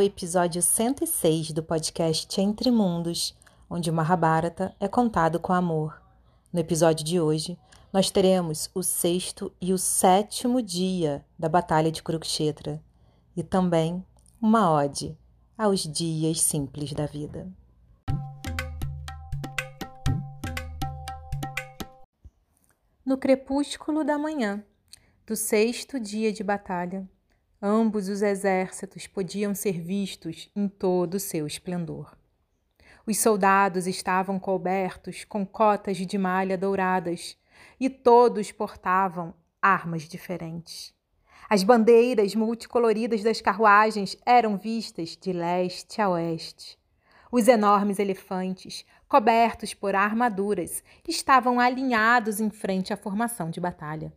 Ao episódio 106 do podcast Entre Mundos, onde o Mahabharata é contado com amor. No episódio de hoje, nós teremos o sexto e o sétimo dia da Batalha de Kurukshetra e também uma ode aos dias simples da vida. No crepúsculo da manhã do sexto dia de batalha, ambos os exércitos podiam ser vistos em todo o seu esplendor. Os soldados estavam cobertos com cotas de malha douradas e todos portavam armas diferentes. As bandeiras multicoloridas das carruagens eram vistas de leste a oeste. Os enormes elefantes, cobertos por armaduras, estavam alinhados em frente à formação de batalha.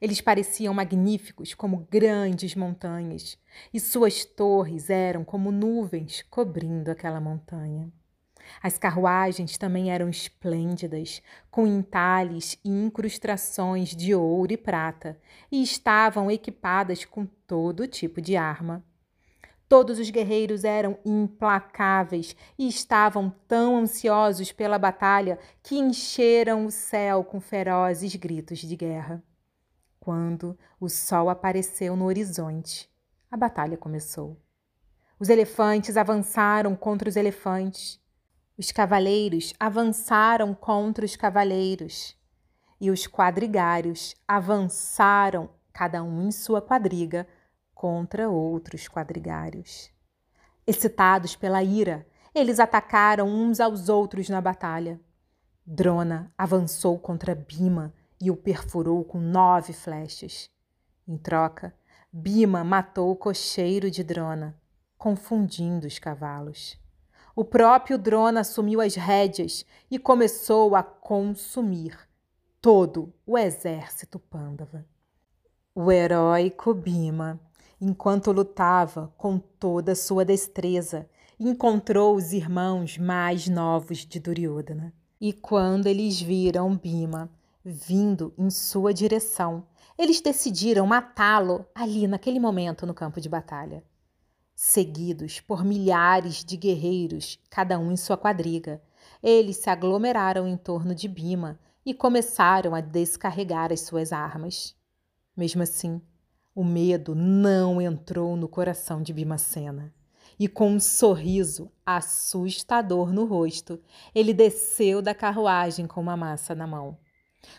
Eles pareciam magníficos como grandes montanhas, e suas torres eram como nuvens cobrindo aquela montanha. As carruagens também eram esplêndidas, com entalhes e incrustações de ouro e prata, e estavam equipadas com todo tipo de arma. Todos os guerreiros eram implacáveis e estavam tão ansiosos pela batalha que encheram o céu com ferozes gritos de guerra. Quando o sol apareceu no horizonte, a batalha começou. Os elefantes avançaram contra os elefantes. Os cavaleiros avançaram contra os cavaleiros. E os quadrigários avançaram, cada um em sua quadriga, contra outros quadrigários. Excitados pela ira, eles atacaram uns aos outros na batalha. Drona avançou contra Bima e o perfurou com nove flechas. Em troca, Bima matou o cocheiro de Drona, confundindo os cavalos. O próprio Drona assumiu as rédeas e começou a consumir todo o exército Pândava. O heróico Bima, enquanto lutava com toda sua destreza, encontrou os irmãos mais novos de Duryodhana. E quando eles viram Bima vindo em sua direção. Eles decidiram matá-lo ali naquele momento no campo de batalha. Seguidos por milhares de guerreiros, cada um em sua quadriga, eles se aglomeraram em torno de Bima e começaram a descarregar as suas armas. Mesmo assim, o medo não entrou no coração de Bimacena. E com um sorriso assustador no rosto, ele desceu da carruagem com uma massa na mão.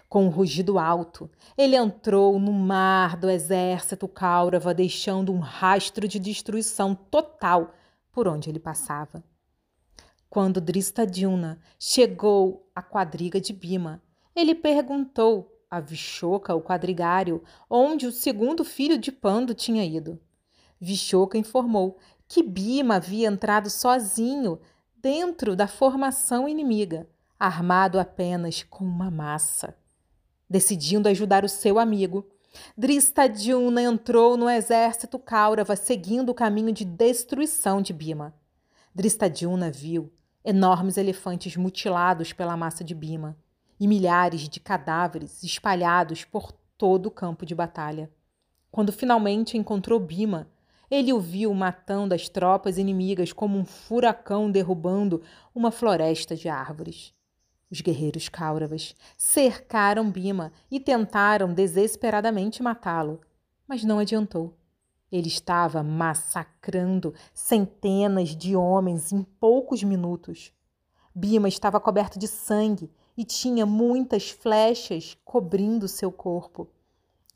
Com um rugido alto, ele entrou no mar do exército Kaurava, deixando um rastro de destruição total por onde ele passava. Quando Dristadilna chegou à quadriga de Bima, ele perguntou a Vishoka, o quadrigário, onde o segundo filho de Pando tinha ido. Vishoka informou que Bima havia entrado sozinho dentro da formação inimiga armado apenas com uma massa. Decidindo ajudar o seu amigo, Dristadjuna entrou no exército Kaurava, seguindo o caminho de destruição de Bima. Dristadjuna viu enormes elefantes mutilados pela massa de Bima e milhares de cadáveres espalhados por todo o campo de batalha. Quando finalmente encontrou Bima, ele o viu matando as tropas inimigas como um furacão derrubando uma floresta de árvores. Os guerreiros Kauravas cercaram Bima e tentaram desesperadamente matá-lo, mas não adiantou. Ele estava massacrando centenas de homens em poucos minutos. Bima estava coberto de sangue e tinha muitas flechas cobrindo seu corpo.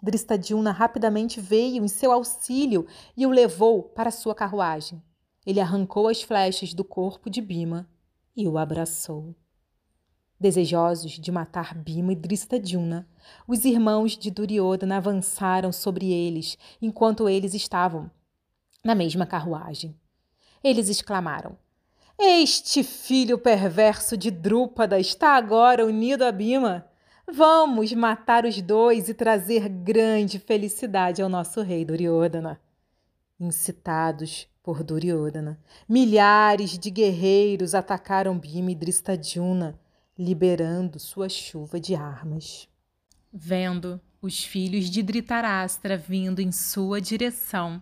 Dristadilna rapidamente veio em seu auxílio e o levou para sua carruagem. Ele arrancou as flechas do corpo de Bima e o abraçou. Desejosos de matar Bima e Dristadjuna, os irmãos de Duryodhana avançaram sobre eles enquanto eles estavam na mesma carruagem. Eles exclamaram: Este filho perverso de Drúpada está agora unido a Bima. Vamos matar os dois e trazer grande felicidade ao nosso rei Duryodhana. Incitados por Duryodhana, milhares de guerreiros atacaram Bima e Dristadjuna liberando sua chuva de armas. Vendo os filhos de Dhritarashtra vindo em sua direção,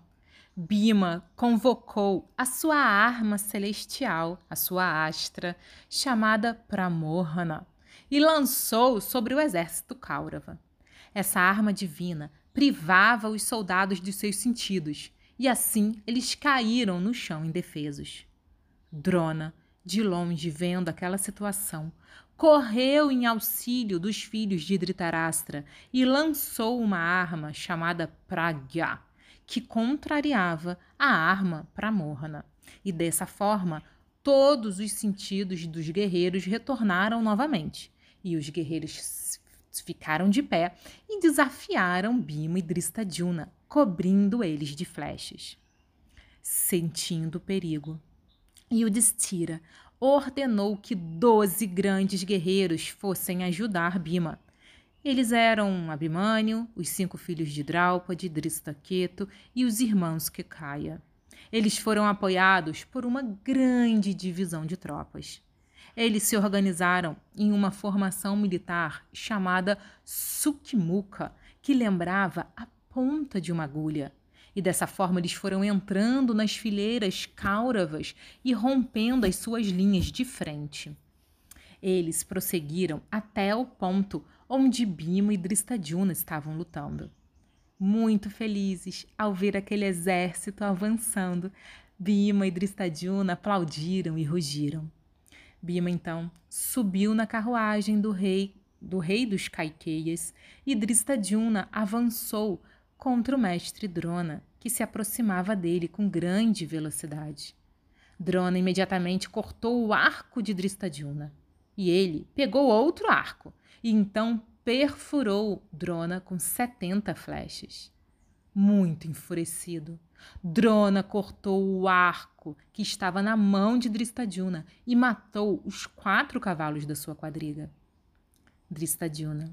Bima convocou a sua arma celestial, a sua astra, chamada Pramohana, e lançou sobre o exército Kaurava. Essa arma divina privava os soldados de seus sentidos, e assim eles caíram no chão indefesos. Drona, de longe vendo aquela situação, correu em auxílio dos filhos de Dhritarashtra e lançou uma arma chamada Pragya, que contrariava a arma Pramorna. E dessa forma, todos os sentidos dos guerreiros retornaram novamente, e os guerreiros ficaram de pé e desafiaram Bima e Dristadjuna, cobrindo eles de flechas. Sentindo o perigo, Yudhishthira ordenou que doze grandes guerreiros fossem ajudar Bima. Eles eram Abimânio, os cinco filhos de Draupadi, Dristaketo e os irmãos Kekaya. Eles foram apoiados por uma grande divisão de tropas. Eles se organizaram em uma formação militar chamada Sukmuka, que lembrava a ponta de uma agulha. E dessa forma eles foram entrando nas fileiras cáuravas e rompendo as suas linhas de frente. Eles prosseguiram até o ponto onde Bima e Dristadjuna estavam lutando. Muito felizes ao ver aquele exército avançando, Bima e Dristadjuna aplaudiram e rugiram. Bima então subiu na carruagem do rei do rei dos Kaikeias e Dristadjuna avançou contra o mestre Drona, que se aproximava dele com grande velocidade. Drona imediatamente cortou o arco de Dristadjuna e ele pegou outro arco e então perfurou Drona com setenta flechas. Muito enfurecido, Drona cortou o arco que estava na mão de Dristadjuna e matou os quatro cavalos da sua quadriga. Dristadjuna,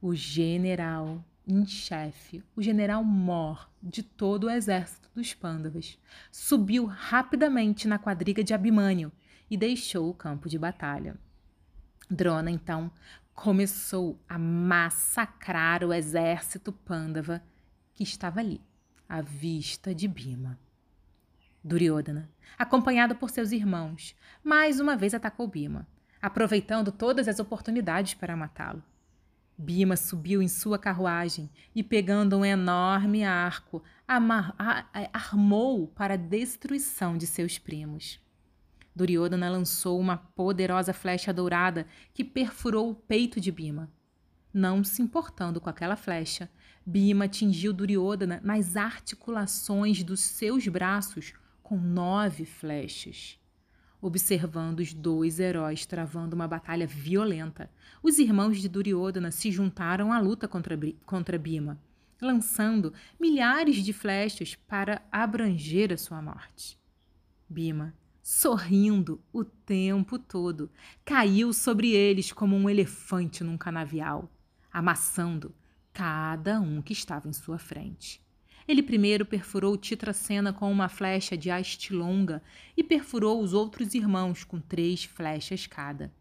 o general em chefe, o general mor de todo o exército dos Pândavas, subiu rapidamente na quadriga de Abimânio e deixou o campo de batalha. Drona, então, começou a massacrar o exército Pândava que estava ali, à vista de Bima. Duryodhana, acompanhado por seus irmãos, mais uma vez atacou Bima, aproveitando todas as oportunidades para matá-lo. Bima subiu em sua carruagem e, pegando um enorme arco, armou para a destruição de seus primos. Duryodhana lançou uma poderosa flecha dourada que perfurou o peito de Bima. Não se importando com aquela flecha, Bima atingiu Duryodhana nas articulações dos seus braços com nove flechas. Observando os dois heróis travando uma batalha violenta, os irmãos de Duryodhana se juntaram à luta contra, contra Bima, lançando milhares de flechas para abranger a sua morte. Bima, sorrindo o tempo todo, caiu sobre eles como um elefante num canavial, amassando cada um que estava em sua frente. Ele primeiro perfurou Titracena com uma flecha de haste longa e perfurou os outros irmãos com três flechas cada.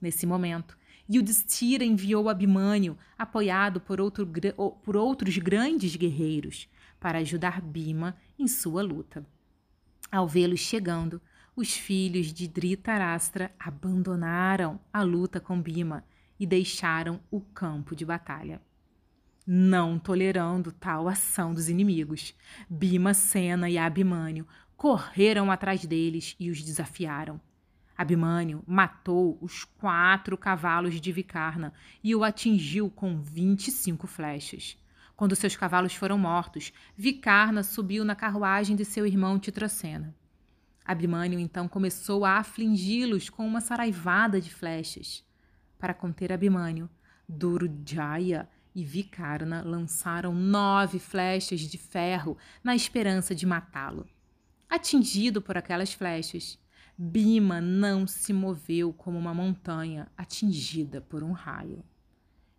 Nesse momento, Yudhishthira enviou Abimânio, apoiado por, outro, por outros grandes guerreiros, para ajudar Bima em sua luta. Ao vê-los chegando, os filhos de Dhritarashtra abandonaram a luta com Bima e deixaram o campo de batalha não tolerando tal ação dos inimigos. Bima, Sena e Abimânio correram atrás deles e os desafiaram. Abimânio matou os quatro cavalos de Vicarna e o atingiu com 25 flechas. Quando seus cavalos foram mortos, Vicarna subiu na carruagem de seu irmão Titracena. Abimânio então começou a afligi-los com uma saraivada de flechas. Para conter Abimânio, Durujaya e Vicarna lançaram nove flechas de ferro na esperança de matá-lo. Atingido por aquelas flechas, Bima não se moveu como uma montanha atingida por um raio.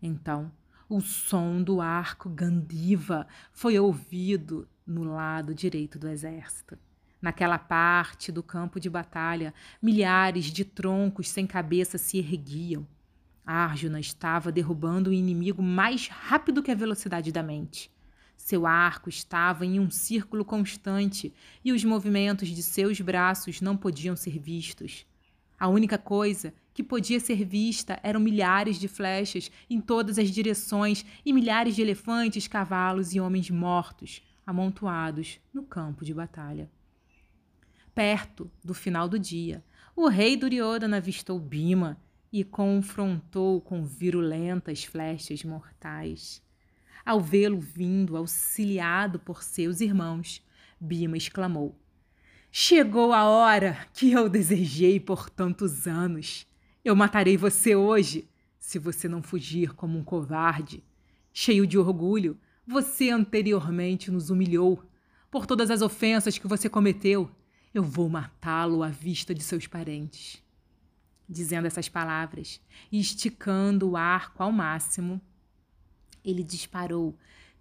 Então, o som do arco Gandiva foi ouvido no lado direito do exército. Naquela parte do campo de batalha, milhares de troncos sem cabeça se erguiam. Arjuna estava derrubando o inimigo mais rápido que a velocidade da mente. Seu arco estava em um círculo constante e os movimentos de seus braços não podiam ser vistos. A única coisa que podia ser vista eram milhares de flechas em todas as direções e milhares de elefantes, cavalos e homens mortos amontoados no campo de batalha. Perto do final do dia, o rei Duryodhana avistou Bima e confrontou com virulentas flechas mortais. Ao vê-lo vindo, auxiliado por seus irmãos, Bima exclamou: Chegou a hora que eu desejei por tantos anos. Eu matarei você hoje, se você não fugir como um covarde. Cheio de orgulho, você anteriormente nos humilhou. Por todas as ofensas que você cometeu, eu vou matá-lo à vista de seus parentes. Dizendo essas palavras e esticando o arco ao máximo, ele disparou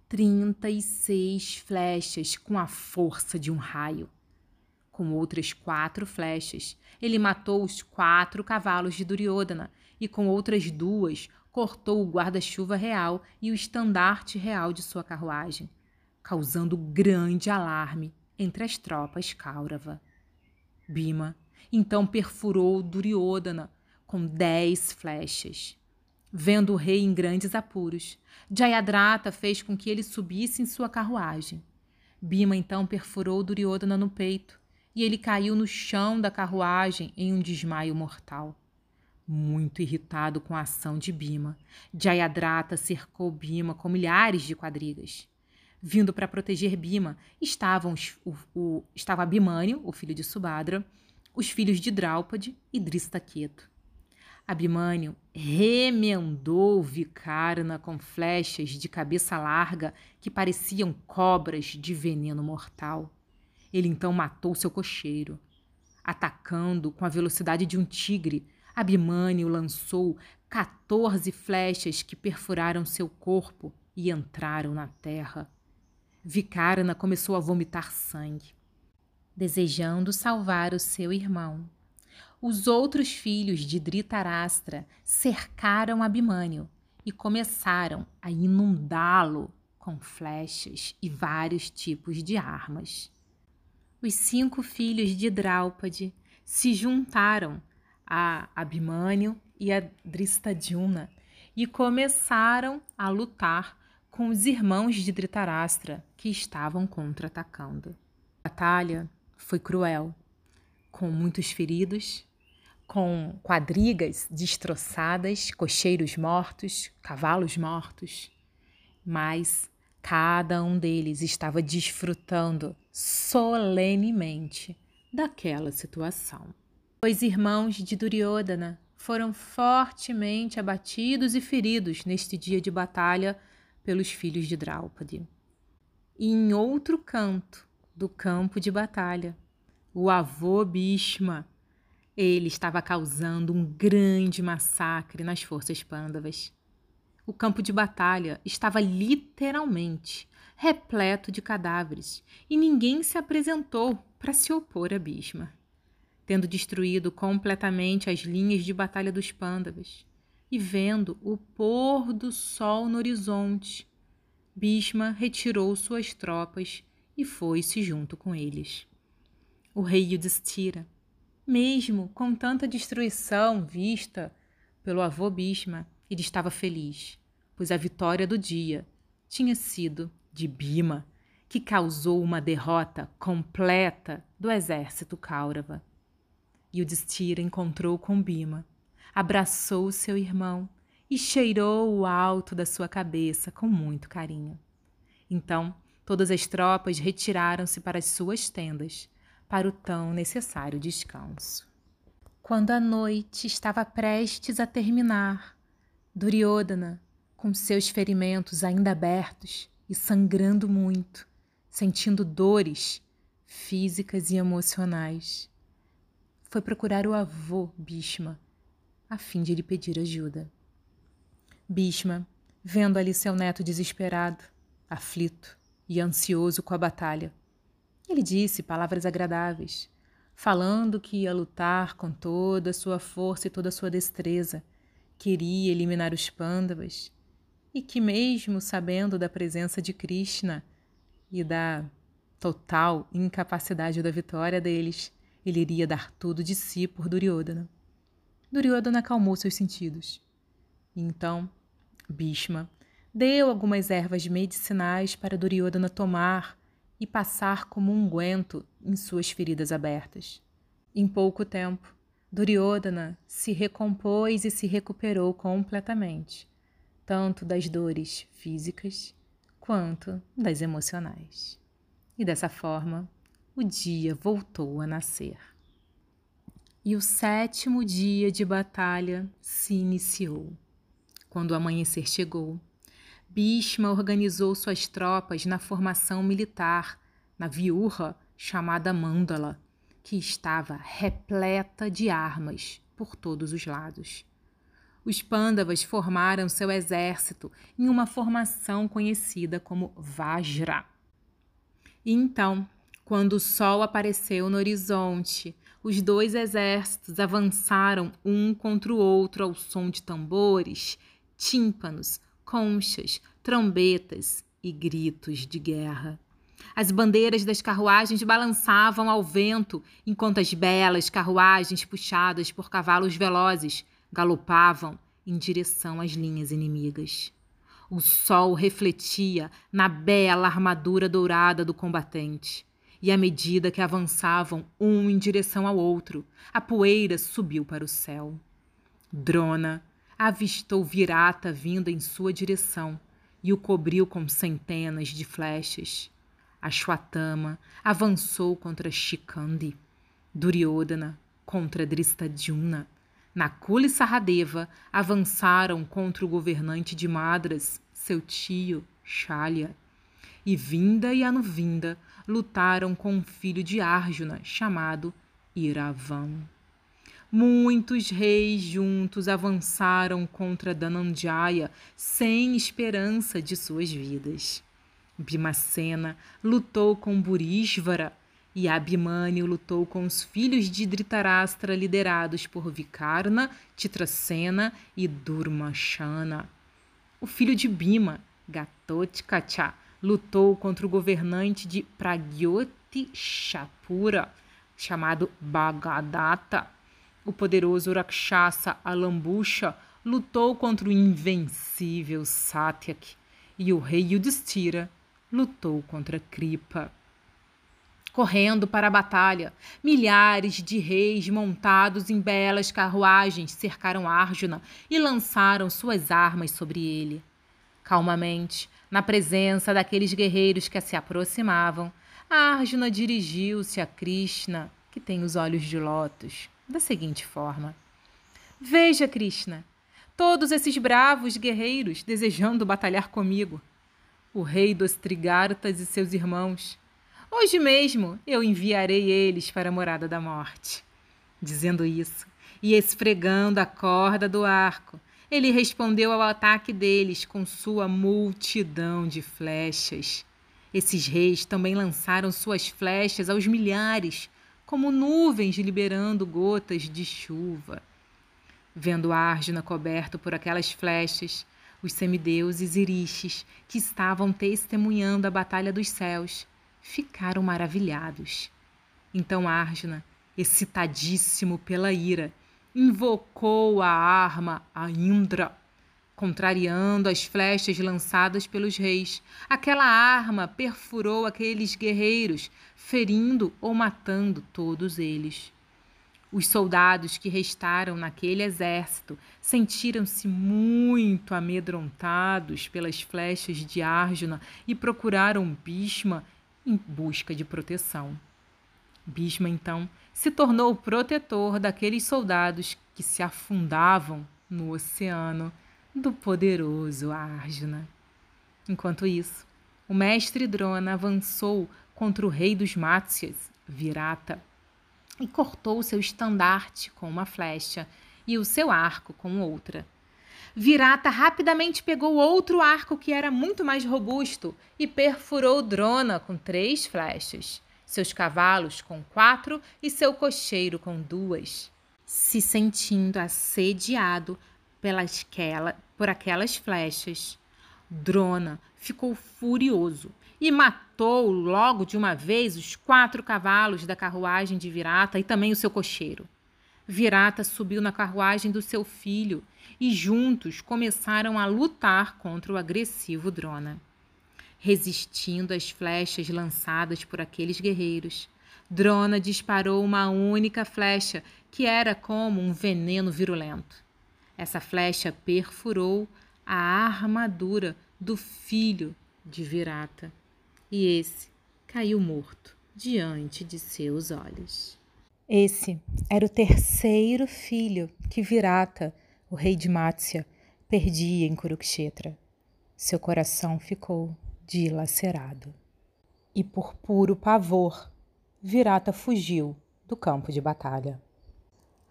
36 flechas com a força de um raio. Com outras quatro flechas, ele matou os quatro cavalos de Duryodhana e com outras duas cortou o guarda-chuva real e o estandarte real de sua carruagem, causando grande alarme entre as tropas Kaurava. Bima então perfurou Duryodhana com dez flechas. Vendo o rei em grandes apuros, Jayadratha fez com que ele subisse em sua carruagem. Bima então perfurou Duryodhana no peito, e ele caiu no chão da carruagem em um desmaio mortal. Muito irritado com a ação de Bima, Jayadratha cercou Bima com milhares de quadrigas. Vindo para proteger Bima estavam os, o, o, estava Abimânio, o filho de Subhadra, os filhos de Draupadi e Dristaketo. Abimânio remendou Vikarna com flechas de cabeça larga que pareciam cobras de veneno mortal. Ele então matou seu cocheiro. Atacando com a velocidade de um tigre, Abimânio lançou 14 flechas que perfuraram seu corpo e entraram na terra. Vicarna começou a vomitar sangue, desejando salvar o seu irmão. Os outros filhos de Dhritarashtra cercaram Abimânio e começaram a inundá-lo com flechas e vários tipos de armas os cinco filhos de Draupadi se juntaram a Abimânio e a Dristadyumna e começaram a lutar com os irmãos de Dhritarashtra que estavam contra-atacando. A batalha foi cruel, com muitos feridos, com quadrigas destroçadas, cocheiros mortos, cavalos mortos, mas Cada um deles estava desfrutando solenemente daquela situação. Os irmãos de Duryodhana foram fortemente abatidos e feridos neste dia de batalha pelos filhos de Draupadi. E em outro canto do campo de batalha, o avô Bhishma, ele estava causando um grande massacre nas forças pândavas. O campo de batalha estava literalmente repleto de cadáveres e ninguém se apresentou para se opor a Bhishma. Tendo destruído completamente as linhas de batalha dos Pândavas e vendo o pôr do sol no horizonte, Bhishma retirou suas tropas e foi-se junto com eles. O rei Yudhishthira, mesmo com tanta destruição vista pelo avô Bhishma, ele estava feliz, pois a vitória do dia tinha sido de Bima, que causou uma derrota completa do exército Kaurava. E o Destira encontrou com Bima, abraçou seu irmão e cheirou o alto da sua cabeça com muito carinho. Então, todas as tropas retiraram-se para as suas tendas, para o tão necessário descanso. Quando a noite estava prestes a terminar, Duryodhana, com seus ferimentos ainda abertos e sangrando muito, sentindo dores físicas e emocionais, foi procurar o avô Bhishma a fim de lhe pedir ajuda. Bhishma, vendo ali seu neto desesperado, aflito e ansioso com a batalha, ele disse palavras agradáveis, falando que ia lutar com toda a sua força e toda a sua destreza queria eliminar os pândavas e que, mesmo sabendo da presença de Krishna e da total incapacidade da vitória deles, ele iria dar tudo de si por Duryodhana. Duryodhana acalmou seus sentidos. Então, Bhishma deu algumas ervas medicinais para Duryodhana tomar e passar como unguento em suas feridas abertas. Em pouco tempo, Duryodhana se recompôs e se recuperou completamente, tanto das dores físicas quanto das emocionais. E dessa forma, o dia voltou a nascer. E o sétimo dia de batalha se iniciou. Quando o amanhecer chegou, Bhishma organizou suas tropas na formação militar, na viurra chamada Mandala, que estava repleta de armas por todos os lados. Os Pandavas formaram seu exército em uma formação conhecida como Vajra. E então, quando o sol apareceu no horizonte, os dois exércitos avançaram um contra o outro ao som de tambores, tímpanos, conchas, trombetas e gritos de guerra. As bandeiras das carruagens balançavam ao vento, enquanto as belas carruagens puxadas por cavalos velozes galopavam em direção às linhas inimigas. O sol refletia na bela armadura dourada do combatente, e à medida que avançavam um em direção ao outro, a poeira subiu para o céu. Drona avistou Virata vindo em sua direção e o cobriu com centenas de flechas. Ashwatthama avançou contra Shikandi, Duryodhana contra Dristadjumna. Nakula e Saradeva avançaram contra o governante de Madras, seu tio, Shalya. E Vinda e Anuvinda lutaram com um filho de Arjuna chamado Iravan. Muitos reis juntos avançaram contra Dananjaya sem esperança de suas vidas. Bhimacena lutou com Burisvara e Abhimanyu lutou com os filhos de Dhritarashtra liderados por Vikarna, Titracena e Durmashana. O filho de Bhima, Gatotkacha, lutou contra o governante de Pragyoti Shapura, chamado Bhagadatta o poderoso Rakshasa Alambusha lutou contra o invencível Satyak e o rei Yudhishthira lutou contra Kripa. Correndo para a batalha, milhares de reis montados em belas carruagens cercaram Arjuna e lançaram suas armas sobre ele. Calmamente, na presença daqueles guerreiros que se aproximavam, Arjuna dirigiu-se a Krishna, que tem os olhos de lótus da seguinte forma: Veja, Krishna, todos esses bravos guerreiros desejando batalhar comigo, o rei dos Trigartas e seus irmãos. Hoje mesmo eu enviarei eles para a morada da morte. Dizendo isso e esfregando a corda do arco, ele respondeu ao ataque deles com sua multidão de flechas. Esses reis também lançaram suas flechas aos milhares, como nuvens liberando gotas de chuva. Vendo Arjuna coberto por aquelas flechas, os semideuses iriches que estavam testemunhando a batalha dos céus ficaram maravilhados. Então Arjuna, excitadíssimo pela ira, invocou a arma a Indra Contrariando as flechas lançadas pelos reis, aquela arma perfurou aqueles guerreiros, ferindo ou matando todos eles. Os soldados que restaram naquele exército sentiram-se muito amedrontados pelas flechas de Arjuna e procuraram Bhishma em busca de proteção. Bhishma, então, se tornou o protetor daqueles soldados que se afundavam no oceano do poderoso Arjuna. Enquanto isso, o mestre Drona avançou contra o rei dos Matsyas, Virata, e cortou seu estandarte com uma flecha e o seu arco com outra. Virata rapidamente pegou outro arco que era muito mais robusto e perfurou Drona com três flechas, seus cavalos com quatro e seu cocheiro com duas. Se sentindo assediado, pelas, por aquelas flechas. Drona ficou furioso e matou logo de uma vez os quatro cavalos da carruagem de Virata e também o seu cocheiro. Virata subiu na carruagem do seu filho e juntos começaram a lutar contra o agressivo Drona. Resistindo às flechas lançadas por aqueles guerreiros, Drona disparou uma única flecha que era como um veneno virulento. Essa flecha perfurou a armadura do filho de Virata e esse caiu morto diante de seus olhos. Esse era o terceiro filho que Virata, o rei de Mátsya, perdia em Kurukshetra. Seu coração ficou dilacerado. E por puro pavor, Virata fugiu do campo de batalha.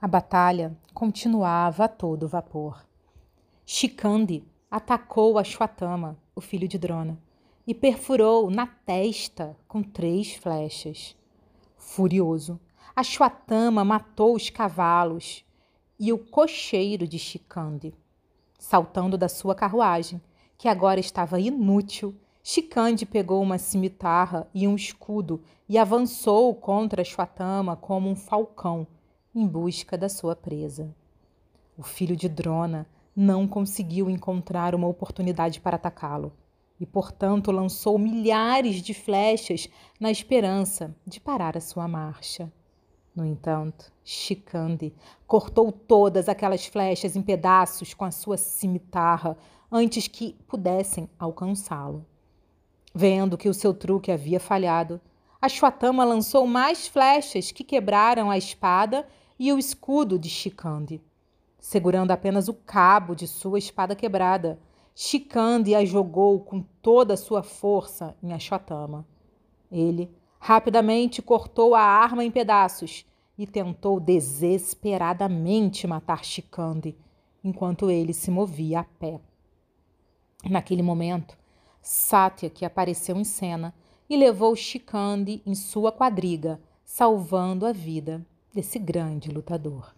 A batalha continuava a todo vapor. Shikandi atacou Ashwatthama, o filho de Drona, e perfurou na testa com três flechas. Furioso, Ashwatthama matou os cavalos e o cocheiro de Shikandi. Saltando da sua carruagem, que agora estava inútil, Shikandi pegou uma cimitarra e um escudo e avançou contra Ashwatthama como um falcão em busca da sua presa. O filho de Drona não conseguiu encontrar uma oportunidade para atacá-lo e, portanto, lançou milhares de flechas na esperança de parar a sua marcha. No entanto, Shikandi cortou todas aquelas flechas em pedaços com a sua cimitarra antes que pudessem alcançá-lo. Vendo que o seu truque havia falhado, Ashwatthama lançou mais flechas que quebraram a espada e o escudo de Shikandi. Segurando apenas o cabo de sua espada quebrada, Shikandi a jogou com toda a sua força em Ashwatthama. Ele rapidamente cortou a arma em pedaços e tentou desesperadamente matar Shikandi, enquanto ele se movia a pé. Naquele momento, Satya que apareceu em cena e levou Shikandi em sua quadriga, salvando a vida desse grande lutador.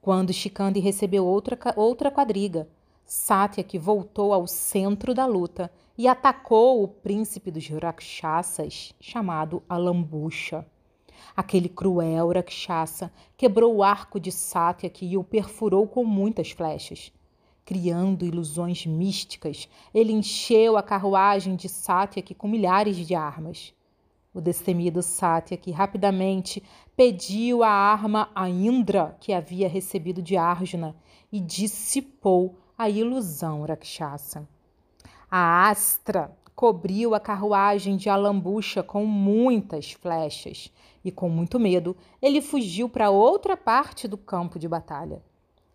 Quando Shikandi recebeu outra, outra quadriga, Satyaki voltou ao centro da luta e atacou o príncipe dos Rakshasas, chamado Alambusha. Aquele cruel Rakshasa quebrou o arco de Satyaki e o perfurou com muitas flechas. Criando ilusões místicas, ele encheu a carruagem de Satyaki com milhares de armas. O destemido Satyaki rapidamente pediu a arma a Indra que havia recebido de Arjuna e dissipou a ilusão Rakshasa. A Astra cobriu a carruagem de Alambucha com muitas flechas e, com muito medo, ele fugiu para outra parte do campo de batalha.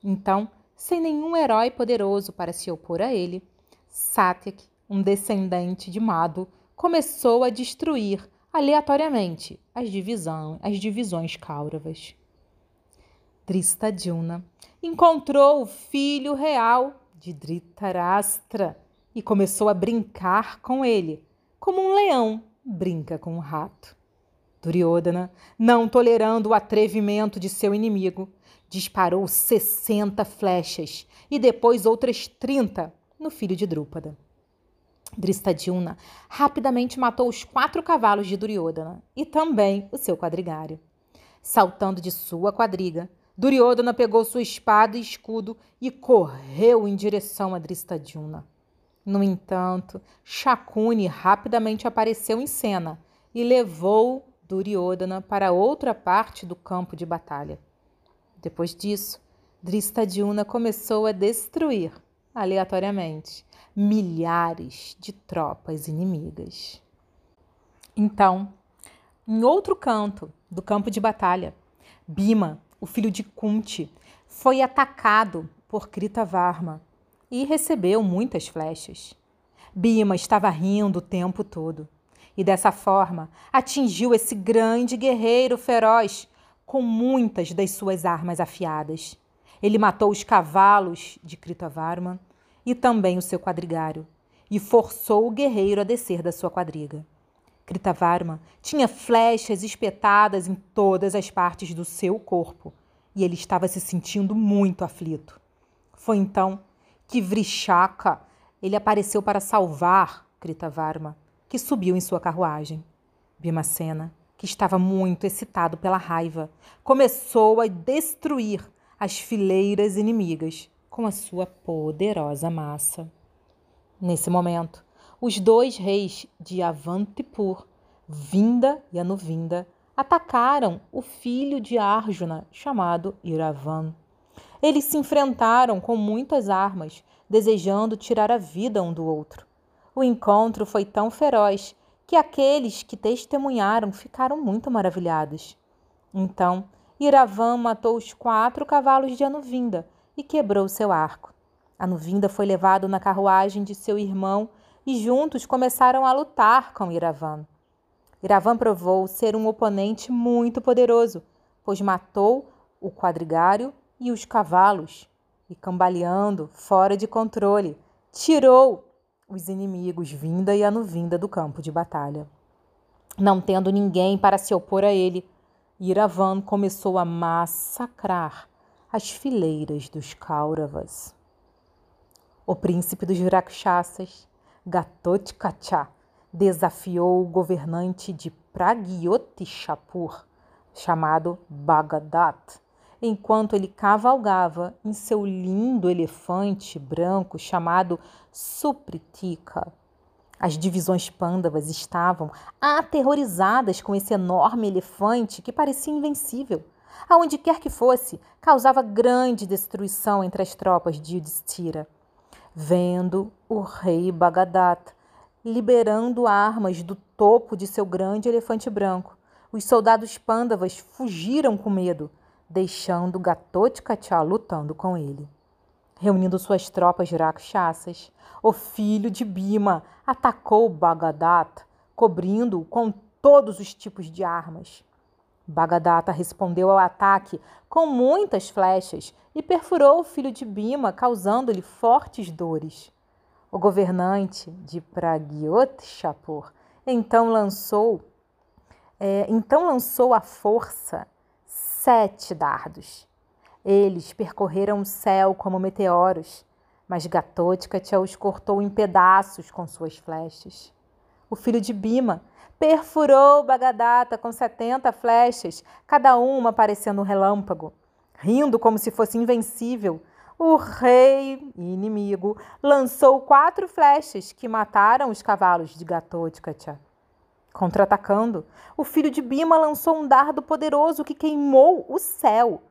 Então, sem nenhum herói poderoso para se opor a ele, Satyaki, um descendente de Mado, começou a destruir aleatoriamente as, divisão, as divisões Kauravas. Dristadhyuna encontrou o filho real de Dhritarashtra e começou a brincar com ele, como um leão brinca com um rato. Duryodhana, não tolerando o atrevimento de seu inimigo, disparou 60 flechas e depois outras 30 no filho de Drúpada. Dristadhyuna rapidamente matou os quatro cavalos de Duryodhana e também o seu quadrigário. Saltando de sua quadriga, Duryodhana pegou sua espada e escudo e correu em direção a Dristadhyuna. No entanto, Shakuni rapidamente apareceu em cena e levou Duryodhana para outra parte do campo de batalha. Depois disso, Dristadhyuna começou a destruir, aleatoriamente, milhares de tropas inimigas. Então, em outro canto do campo de batalha, Bima o filho de Kunti, foi atacado por Kritavarma e recebeu muitas flechas. Bima estava rindo o tempo todo e dessa forma atingiu esse grande guerreiro feroz com muitas das suas armas afiadas. Ele matou os cavalos de Kritavarma e também o seu quadrigário e forçou o guerreiro a descer da sua quadriga. Kritavarma tinha flechas espetadas em todas as partes do seu corpo e ele estava se sentindo muito aflito. Foi então que Vrishaka Ele apareceu para salvar Kritavarma, que subiu em sua carruagem. Bimacena, que estava muito excitado pela raiva, começou a destruir as fileiras inimigas com a sua poderosa massa. Nesse momento, os dois reis de Avantipur, Vinda e Anuvinda, atacaram o filho de Arjuna, chamado Iravan. Eles se enfrentaram com muitas armas, desejando tirar a vida um do outro. O encontro foi tão feroz que aqueles que testemunharam ficaram muito maravilhados. Então, Iravan matou os quatro cavalos de Anuvinda e quebrou seu arco. Anuvinda foi levado na carruagem de seu irmão e juntos começaram a lutar com Iravan. Iravan provou ser um oponente muito poderoso, pois matou o quadrigário e os cavalos, e cambaleando, fora de controle, tirou os inimigos vinda e anuvinda do campo de batalha. Não tendo ninguém para se opor a ele, Iravan começou a massacrar as fileiras dos Kauravas. O príncipe dos Rakshasas, Gatotkacha, desafiou o governante de Pragyotishapur, chamado Bagadat, enquanto ele cavalgava em seu lindo elefante branco chamado Supritika. As divisões pândavas estavam aterrorizadas com esse enorme elefante que parecia invencível. Aonde quer que fosse, causava grande destruição entre as tropas de Yudhishthira. Vendo o rei Bagadat liberando armas do topo de seu grande elefante branco. Os soldados pândavas fugiram com medo, deixando Gatotkacha lutando com ele. Reunindo suas tropas rakshasas, o filho de Bima atacou Bagadat, cobrindo-o com todos os tipos de armas. Bagadata respondeu ao ataque com muitas flechas e perfurou o filho de Bima, causando-lhe fortes dores. O governante de Pragyotshapur então lançou, é, então lançou à força sete dardos. Eles percorreram o céu como meteoros, mas Gatotkacha os cortou em pedaços com suas flechas. O filho de Bima perfurou Bagadata com setenta flechas, cada uma parecendo um relâmpago. Rindo como se fosse invencível, o rei inimigo lançou quatro flechas que mataram os cavalos de Gatotkacha. Contra-atacando, o filho de Bima lançou um dardo poderoso que queimou o céu.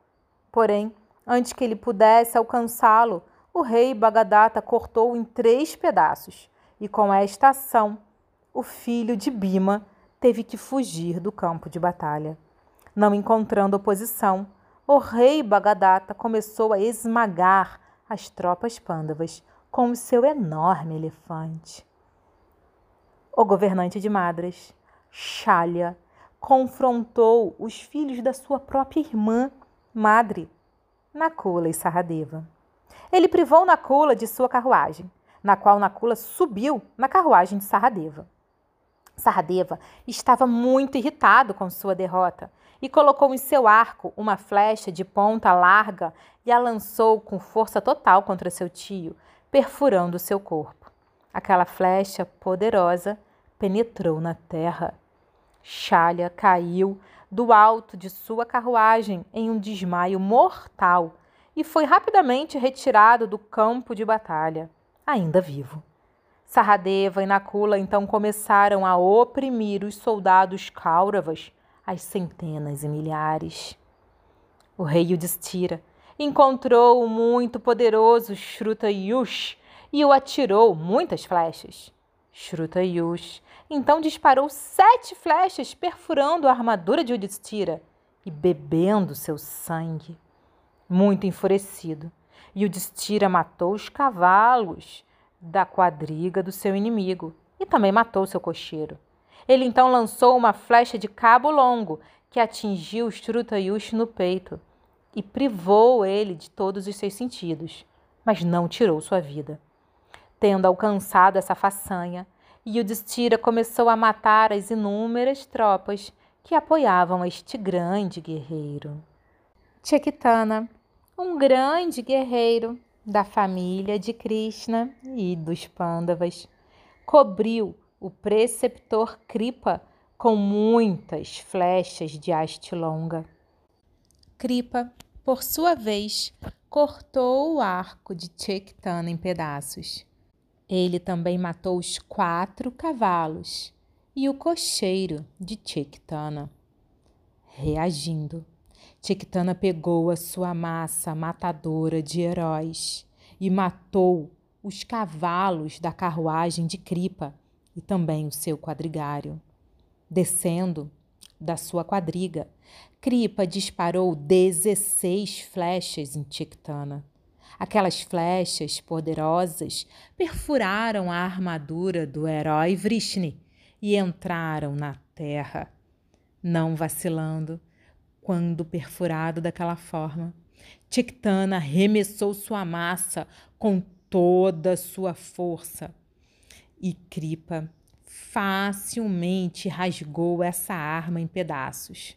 Porém, antes que ele pudesse alcançá-lo, o rei Bagadata cortou em três pedaços, e com esta ação, o filho de Bima teve que fugir do campo de batalha. Não encontrando oposição, o rei Bagadata começou a esmagar as tropas pândavas com o seu enorme elefante. O governante de Madras, Shalya, confrontou os filhos da sua própria irmã, Madre, Nakula e Saradeva. Ele privou Nakula de sua carruagem, na qual Nakula subiu na carruagem de Saradeva. Saradeva estava muito irritado com sua derrota e colocou em seu arco uma flecha de ponta larga e a lançou com força total contra seu tio, perfurando seu corpo. Aquela flecha poderosa penetrou na terra. Chalha caiu do alto de sua carruagem em um desmaio mortal e foi rapidamente retirado do campo de batalha, ainda vivo. Sarradeva e Nakula então começaram a oprimir os soldados Kauravas, as centenas e milhares. O rei Yudhishthira encontrou o muito poderoso Shrutayush e o atirou muitas flechas. Shrutayush então disparou sete flechas perfurando a armadura de Yudhishthira e bebendo seu sangue. Muito enfurecido, Yudhishthira matou os cavalos da quadriga do seu inimigo e também matou seu cocheiro. Ele então lançou uma flecha de cabo longo que atingiu Strutayush no peito e privou ele de todos os seus sentidos, mas não tirou sua vida. Tendo alcançado essa façanha, Yudhishthira começou a matar as inúmeras tropas que apoiavam este grande guerreiro. Chaitana, um grande guerreiro, da família de Krishna e dos Pandavas, cobriu o preceptor Kripa com muitas flechas de haste longa. Kripa, por sua vez, cortou o arco de Chaitanya em pedaços. Ele também matou os quatro cavalos e o cocheiro de Chaitanya. Reagindo, Chaitanya pegou a sua massa matadora de heróis e matou os cavalos da carruagem de Kripa e também o seu quadrigário. Descendo da sua quadriga, Kripa disparou 16 flechas em Chaitanya. Aquelas flechas poderosas perfuraram a armadura do herói Vrishni e entraram na terra. Não vacilando, quando perfurado daquela forma, Chaitanya arremessou sua massa com toda a sua força e Kripa facilmente rasgou essa arma em pedaços.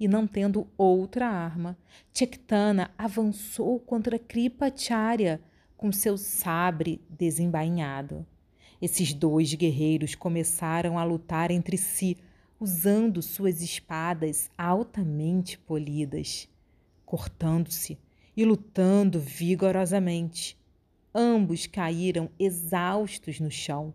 E não tendo outra arma, Chaitanya avançou contra Kripacharya com seu sabre desembainhado. Esses dois guerreiros começaram a lutar entre si, usando suas espadas altamente polidas, cortando-se e lutando vigorosamente. Ambos caíram exaustos no chão.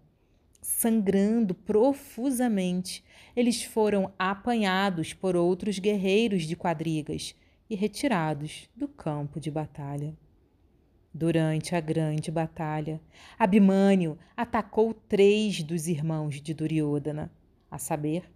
Sangrando profusamente, eles foram apanhados por outros guerreiros de quadrigas e retirados do campo de batalha. Durante a grande batalha, Abimânio atacou três dos irmãos de Duryodhana, a saber,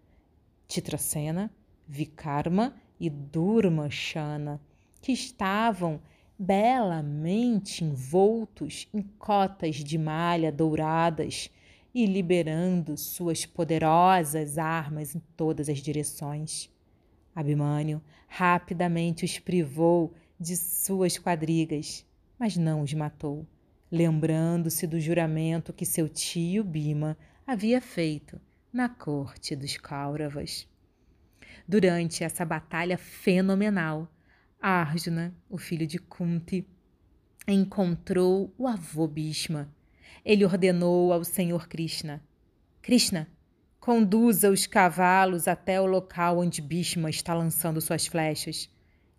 Titracena, Vikarma e Durmashana, que estavam belamente envoltos em cotas de malha douradas e liberando suas poderosas armas em todas as direções. Abimânio rapidamente os privou de suas quadrigas, mas não os matou, lembrando-se do juramento que seu tio Bima havia feito na corte dos Kauravas. Durante essa batalha fenomenal, Arjuna, o filho de Kunti, encontrou o avô Bhishma. Ele ordenou ao Senhor Krishna: Krishna, conduza os cavalos até o local onde Bhishma está lançando suas flechas.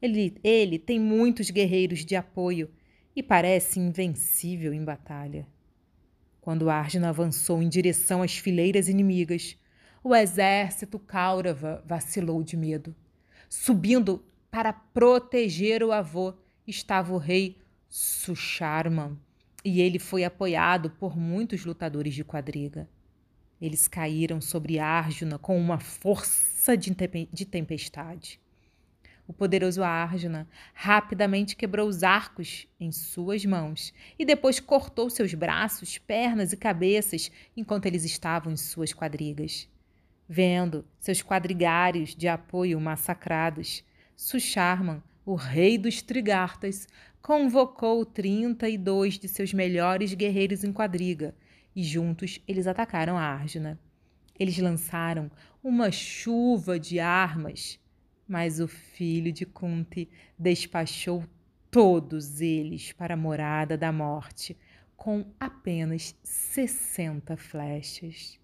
Ele, ele tem muitos guerreiros de apoio e parece invencível em batalha. Quando Arjuna avançou em direção às fileiras inimigas, o exército Kaurava vacilou de medo. Subindo para proteger o avô estava o rei Susharman, e ele foi apoiado por muitos lutadores de quadriga. Eles caíram sobre Arjuna com uma força de tempestade. O poderoso Arjuna rapidamente quebrou os arcos em suas mãos e depois cortou seus braços, pernas e cabeças enquanto eles estavam em suas quadrigas. Vendo seus quadrigários de apoio massacrados, Susharman, o rei dos Trigartas, convocou trinta e dois de seus melhores guerreiros em quadriga e juntos eles atacaram a Arjuna. Eles lançaram uma chuva de armas, mas o filho de Kunti despachou todos eles para a morada da morte com apenas sessenta flechas.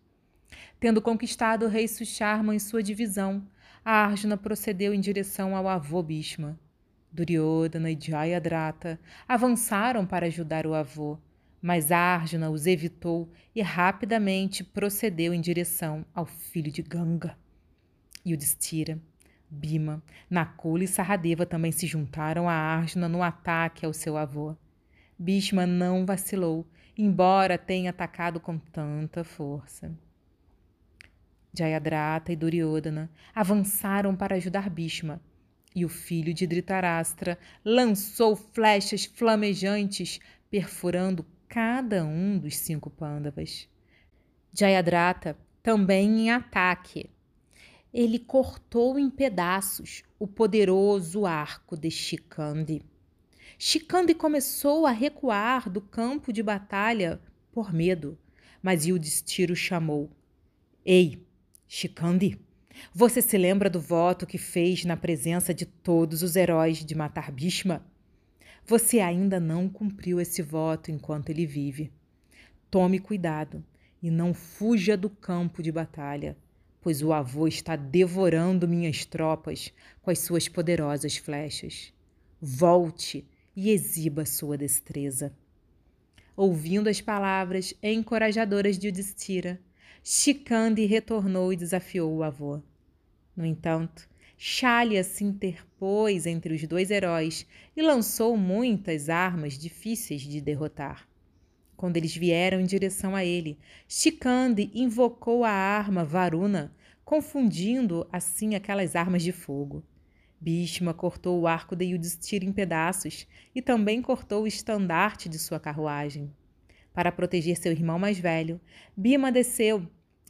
Tendo conquistado o rei Susharman e sua divisão, a Arjuna procedeu em direção ao avô Bhishma. Duryodhana e Jayadratha avançaram para ajudar o avô, mas Arjuna os evitou e rapidamente procedeu em direção ao filho de Ganga. Yudhishthira, Bhima, Nakula e Saradeva também se juntaram a Arjuna no ataque ao seu avô. Bhishma não vacilou, embora tenha atacado com tanta força. Jayadratha e Duryodhana avançaram para ajudar Bhishma, e o filho de Dhritarashtra lançou flechas flamejantes, perfurando cada um dos cinco pândavas. Jayadratha também em ataque. Ele cortou em pedaços o poderoso arco de Shikandi. Shikandi começou a recuar do campo de batalha por medo, mas Yudhishthira o chamou. Ei, Chicandi, você se lembra do voto que fez na presença de todos os heróis de matar Bhishma? Você ainda não cumpriu esse voto enquanto ele vive. Tome cuidado e não fuja do campo de batalha, pois o avô está devorando minhas tropas com as suas poderosas flechas. Volte e exiba sua destreza. Ouvindo as palavras encorajadoras de Yudhishthira, Shikandi retornou e desafiou o avô. No entanto, Shalya se interpôs entre os dois heróis e lançou muitas armas difíceis de derrotar. Quando eles vieram em direção a ele, Shikandi invocou a arma Varuna, confundindo assim aquelas armas de fogo. Bhishma cortou o arco de Yudhishthira em pedaços e também cortou o estandarte de sua carruagem. Para proteger seu irmão mais velho, Bhima desceu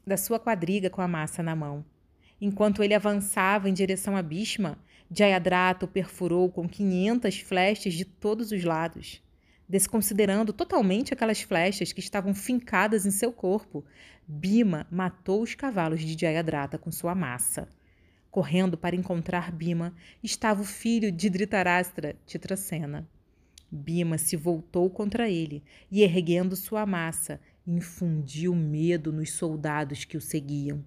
da sua quadriga com a massa na mão. Enquanto ele avançava em direção a Bhishma, Jayadratha o perfurou com 500 flechas de todos os lados. Desconsiderando totalmente aquelas flechas que estavam fincadas em seu corpo, Bhima matou os cavalos de Jayadratha com sua massa. Correndo para encontrar Bima, estava o filho de Dhritarashtra, Titracena. Bima se voltou contra ele e, erguendo sua massa, infundiu medo nos soldados que o seguiam.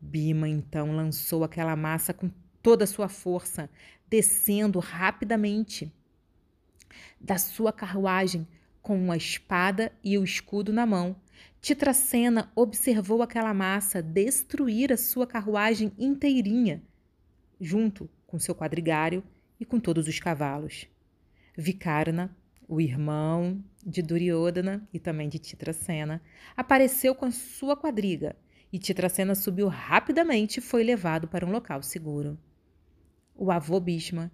Bima então lançou aquela massa com toda a sua força, descendo rapidamente da sua carruagem com a espada e o escudo na mão Titracena observou aquela massa destruir a sua carruagem inteirinha, junto com seu quadrigário e com todos os cavalos. Vikarna, o irmão de Duryodhana e também de Titracena, apareceu com a sua quadriga e Titracena subiu rapidamente e foi levado para um local seguro. O avô Bhishma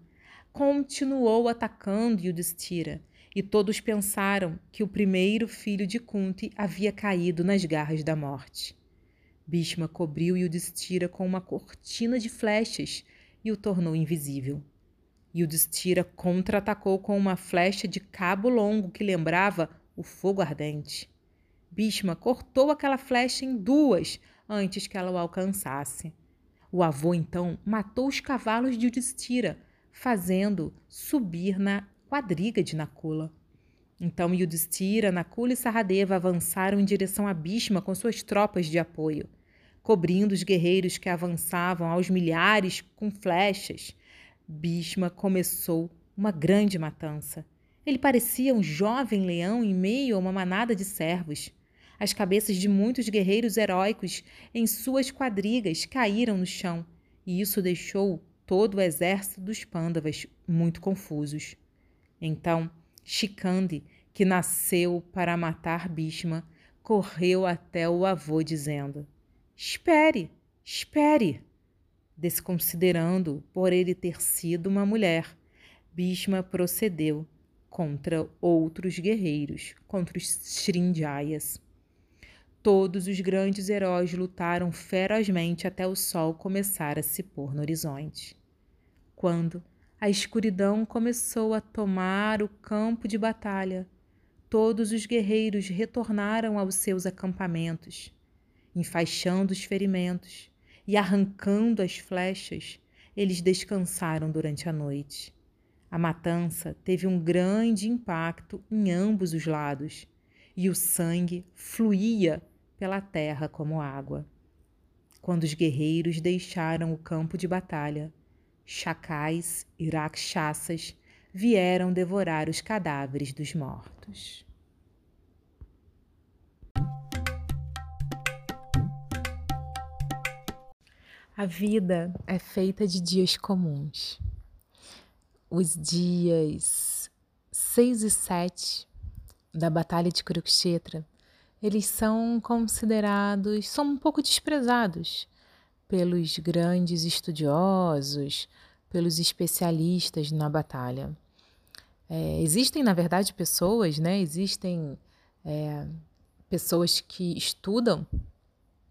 continuou atacando Yudhishthira e todos pensaram que o primeiro filho de Kunti havia caído nas garras da morte. Bhishma cobriu Yudhishthira com uma cortina de flechas e o tornou invisível. Yudhishthira contra-atacou com uma flecha de cabo longo que lembrava o fogo ardente. Bhishma cortou aquela flecha em duas antes que ela o alcançasse. O avô então matou os cavalos de Yudhishthira, fazendo subir na quadriga de Nakula. Então Yudhishthira, Nakula e Saradeva avançaram em direção a Bhishma com suas tropas de apoio, cobrindo os guerreiros que avançavam aos milhares com flechas. Bhishma começou uma grande matança. Ele parecia um jovem leão em meio a uma manada de servos. As cabeças de muitos guerreiros heróicos em suas quadrigas caíram no chão, e isso deixou todo o exército dos Pandavas muito confusos. Então, Shikandi, que nasceu para matar Bhishma, correu até o avô dizendo: Espere, espere! Desconsiderando por ele ter sido uma mulher, Bhishma procedeu contra outros guerreiros, contra os Srinjayas. Todos os grandes heróis lutaram ferozmente até o sol começar a se pôr no horizonte. Quando a escuridão começou a tomar o campo de batalha. Todos os guerreiros retornaram aos seus acampamentos, enfaixando os ferimentos e arrancando as flechas. Eles descansaram durante a noite. A matança teve um grande impacto em ambos os lados e o sangue fluía pela terra como água. Quando os guerreiros deixaram o campo de batalha, chacais e rakshasas vieram devorar os cadáveres dos mortos. A vida é feita de dias comuns. Os dias 6 e 7 da Batalha de Kurukshetra, eles são considerados, são um pouco desprezados pelos grandes estudiosos, pelos especialistas na batalha. É, existem, na verdade, pessoas, né? Existem é, pessoas que estudam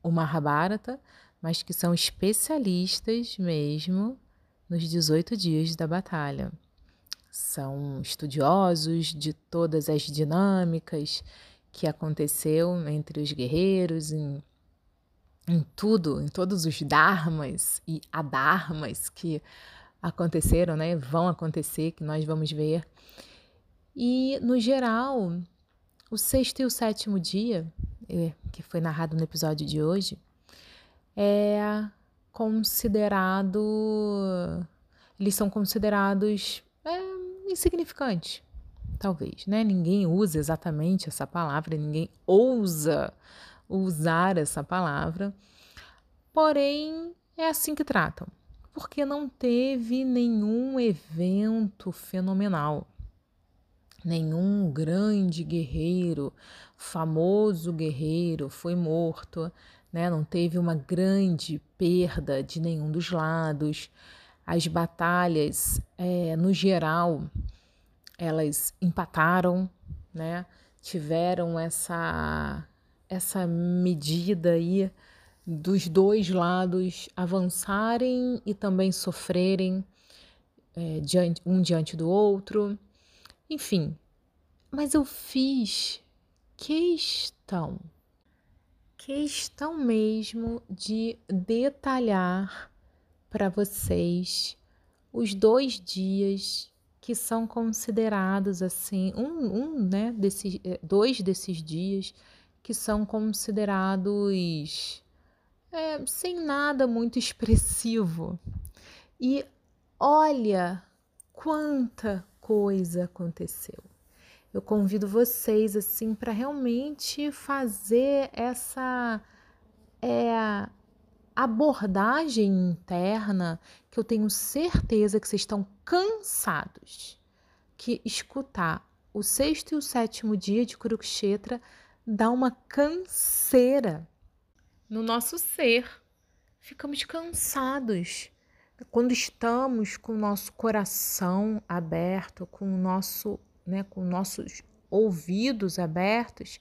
o Mahabharata, mas que são especialistas mesmo nos 18 dias da batalha. São estudiosos de todas as dinâmicas que aconteceu entre os guerreiros em em tudo, em todos os dharmas e adharmas que aconteceram, né, vão acontecer, que nós vamos ver. E, no geral, o sexto e o sétimo dia, é, que foi narrado no episódio de hoje, é considerado. Eles são considerados é, insignificantes, talvez, né? Ninguém usa exatamente essa palavra, ninguém ousa usar essa palavra, porém é assim que tratam, porque não teve nenhum evento fenomenal nenhum grande guerreiro, famoso guerreiro foi morto, né? não teve uma grande perda de nenhum dos lados. As batalhas, é, no geral, elas empataram, né? tiveram essa, essa medida aí dos dois lados avançarem e também sofrerem é, diante, um diante do outro. Enfim, mas eu fiz questão, questão mesmo de detalhar para vocês os dois dias que são considerados assim, um, um né, desses, é, dois desses dias que são considerados é, sem nada muito expressivo. E olha quanta coisa aconteceu. Eu convido vocês assim para realmente fazer essa é, abordagem interna que eu tenho certeza que vocês estão cansados que escutar o sexto e o sétimo dia de Kurukshetra dá uma canseira no nosso ser. Ficamos cansados quando estamos com o nosso coração aberto, com o nosso, né, com nossos ouvidos abertos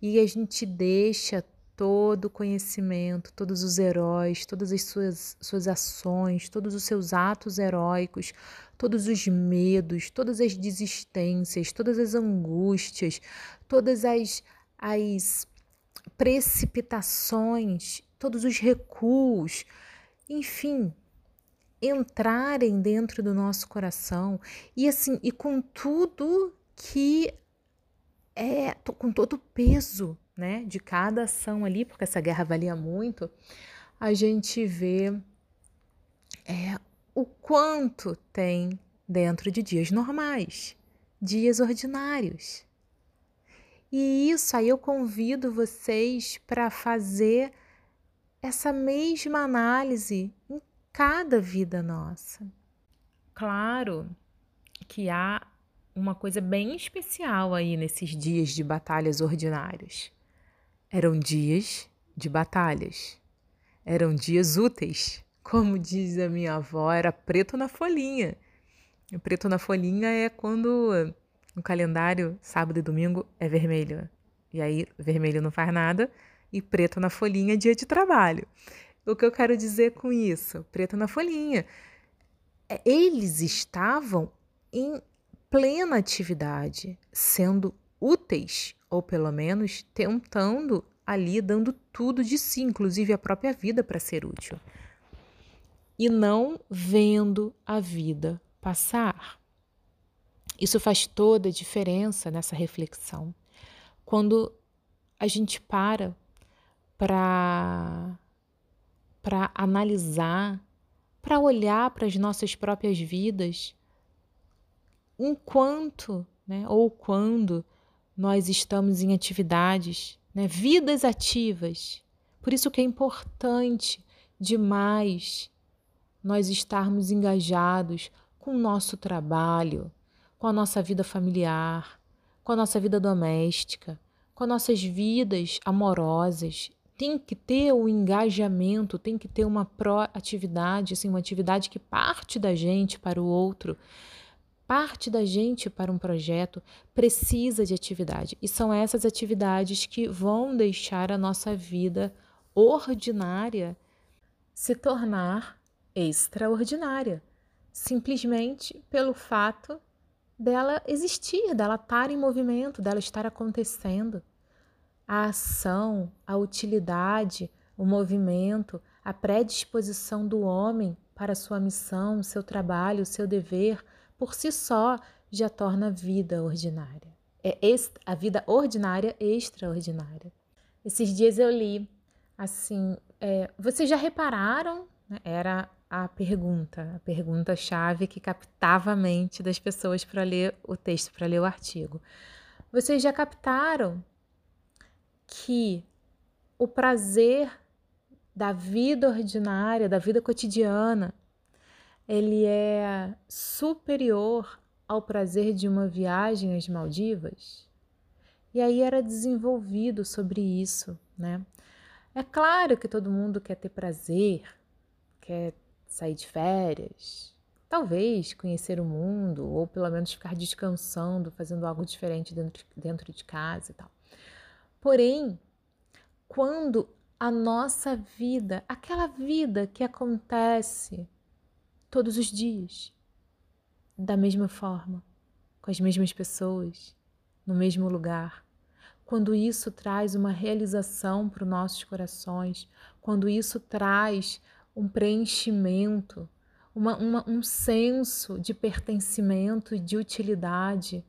e a gente deixa todo o conhecimento, todos os heróis, todas as suas, suas ações, todos os seus atos heróicos, todos os medos, todas as desistências, todas as angústias, todas as, as precipitações, todos os recuos, enfim, entrarem dentro do nosso coração e assim, e com tudo que é, com todo o peso, né, de cada ação ali, porque essa guerra valia muito, a gente vê é, o quanto tem dentro de dias normais, dias ordinários. E isso aí eu convido vocês para fazer essa mesma análise em cada vida nossa. Claro que há uma coisa bem especial aí nesses dias de batalhas ordinários. Eram dias de batalhas. Eram dias úteis. Como diz a minha avó, era preto na folhinha. O preto na folhinha é quando no calendário sábado e domingo é vermelho. E aí vermelho não faz nada e preto na folhinha é dia de trabalho. O que eu quero dizer com isso? Preto na folhinha. É, eles estavam em plena atividade, sendo úteis, ou pelo menos tentando ali, dando tudo de si, inclusive a própria vida, para ser útil. E não vendo a vida passar. Isso faz toda a diferença nessa reflexão. Quando a gente para para para analisar, para olhar para as nossas próprias vidas, enquanto, né, ou quando nós estamos em atividades, né, vidas ativas. Por isso que é importante demais nós estarmos engajados com o nosso trabalho, com a nossa vida familiar, com a nossa vida doméstica, com as nossas vidas amorosas tem que ter o engajamento, tem que ter uma proatividade, assim, uma atividade que parte da gente para o outro, parte da gente para um projeto, precisa de atividade. E são essas atividades que vão deixar a nossa vida ordinária se tornar extraordinária, simplesmente pelo fato dela existir, dela estar em movimento, dela estar acontecendo a ação, a utilidade, o movimento, a predisposição do homem para sua missão, seu trabalho, seu dever, por si só, já torna a vida ordinária. É a vida ordinária extraordinária. Esses dias eu li assim, é, vocês já repararam? Né, era a pergunta, a pergunta-chave que captava a mente das pessoas para ler o texto, para ler o artigo. Vocês já captaram que o prazer da vida ordinária, da vida cotidiana, ele é superior ao prazer de uma viagem às Maldivas? E aí era desenvolvido sobre isso, né? É claro que todo mundo quer ter prazer, quer sair de férias, talvez conhecer o mundo, ou pelo menos ficar descansando, fazendo algo diferente dentro, dentro de casa e tal. Porém, quando a nossa vida, aquela vida que acontece todos os dias, da mesma forma, com as mesmas pessoas, no mesmo lugar, quando isso traz uma realização para os nossos corações, quando isso traz um preenchimento, uma, uma, um senso de pertencimento e de utilidade,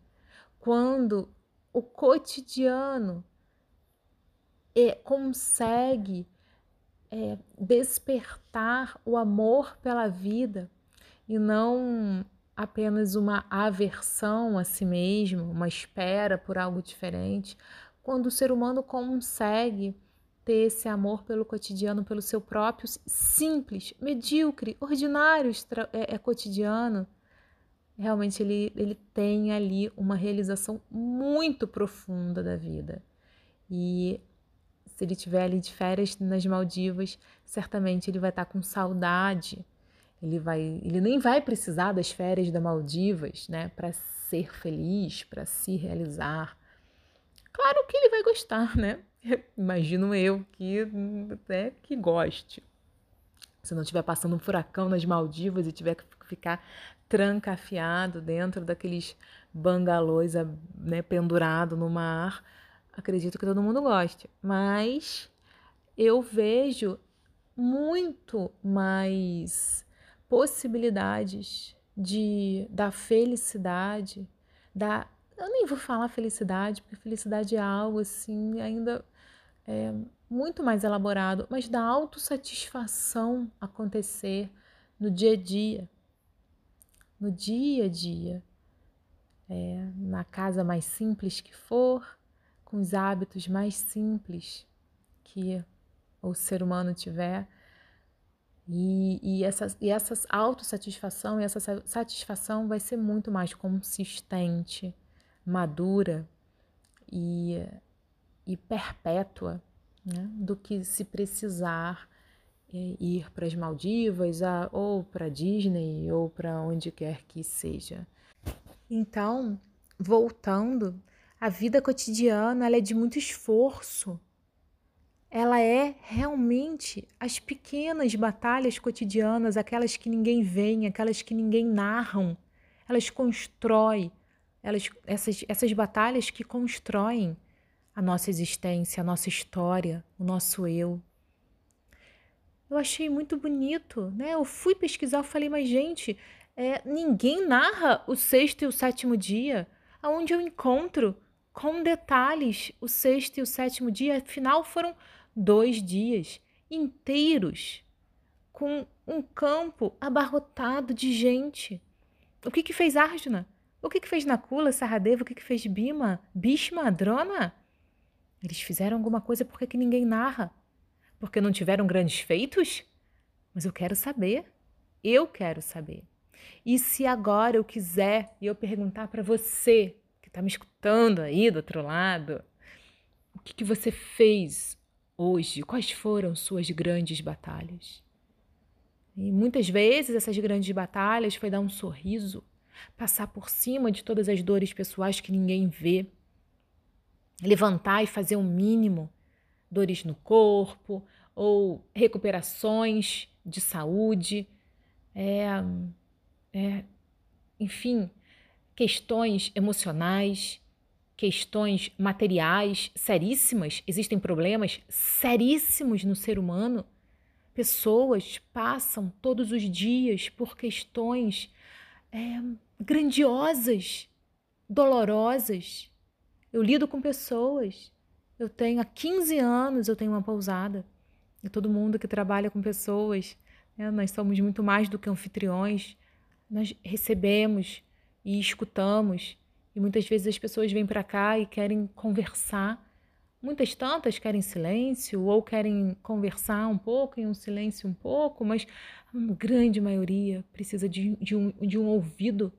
quando o cotidiano é, consegue é, despertar o amor pela vida e não apenas uma aversão a si mesmo, uma espera por algo diferente, quando o ser humano consegue ter esse amor pelo cotidiano, pelo seu próprio simples, medíocre, ordinário é, é cotidiano, realmente ele, ele tem ali uma realização muito profunda da vida. E se ele estiver ali de férias nas Maldivas, certamente ele vai estar com saudade. Ele vai, ele nem vai precisar das férias da Maldivas, né, para ser feliz, para se realizar. Claro que ele vai gostar, né? Imagino eu que até que goste. Se não estiver passando um furacão nas Maldivas e tiver que ficar trancafiado dentro daqueles bangalôs né, pendurado no mar, acredito que todo mundo goste. Mas eu vejo muito mais possibilidades de da felicidade, da eu nem vou falar felicidade, porque felicidade é algo assim ainda é, muito mais elaborado, mas da autossatisfação acontecer no dia a dia, no dia a dia, é, na casa mais simples que for, com os hábitos mais simples que o ser humano tiver. E, e, essa, e essa autossatisfação e essa satisfação vai ser muito mais consistente madura e, e perpétua né, do que se precisar é, ir para as Maldivas ou para Disney ou para onde quer que seja. Então, voltando, a vida cotidiana é de muito esforço. Ela é realmente as pequenas batalhas cotidianas, aquelas que ninguém vê, aquelas que ninguém narram. Elas constroem elas, essas, essas batalhas que constroem a nossa existência, a nossa história, o nosso eu. Eu achei muito bonito, né? Eu fui pesquisar, eu falei, mas gente, é, ninguém narra o sexto e o sétimo dia, aonde eu encontro com detalhes o sexto e o sétimo dia. Afinal, foram dois dias inteiros com um campo abarrotado de gente. O que, que fez Arjuna? O que, que fez Nakula, Saradeva? O que, que fez Bima, Bhishma, Drona? Eles fizeram alguma coisa porque que ninguém narra? Porque não tiveram grandes feitos? Mas eu quero saber. Eu quero saber. E se agora eu quiser e eu perguntar para você está me escutando aí do outro lado, o que, que você fez hoje? Quais foram suas grandes batalhas? E muitas vezes essas grandes batalhas foi dar um sorriso, passar por cima de todas as dores pessoais que ninguém vê, levantar e fazer o um mínimo, dores no corpo ou recuperações de saúde, é, é, enfim, questões emocionais, questões materiais seríssimas, existem problemas seríssimos no ser humano. Pessoas passam todos os dias por questões é, grandiosas dolorosas. Eu lido com pessoas. Eu tenho há 15 anos eu tenho uma pousada. E todo mundo que trabalha com pessoas, né, nós somos muito mais do que anfitriões. Nós recebemos e escutamos. E muitas vezes as pessoas vêm para cá e querem conversar. Muitas tantas querem silêncio ou querem conversar um pouco em um silêncio um pouco, mas a grande maioria precisa de, de, um, de um ouvido.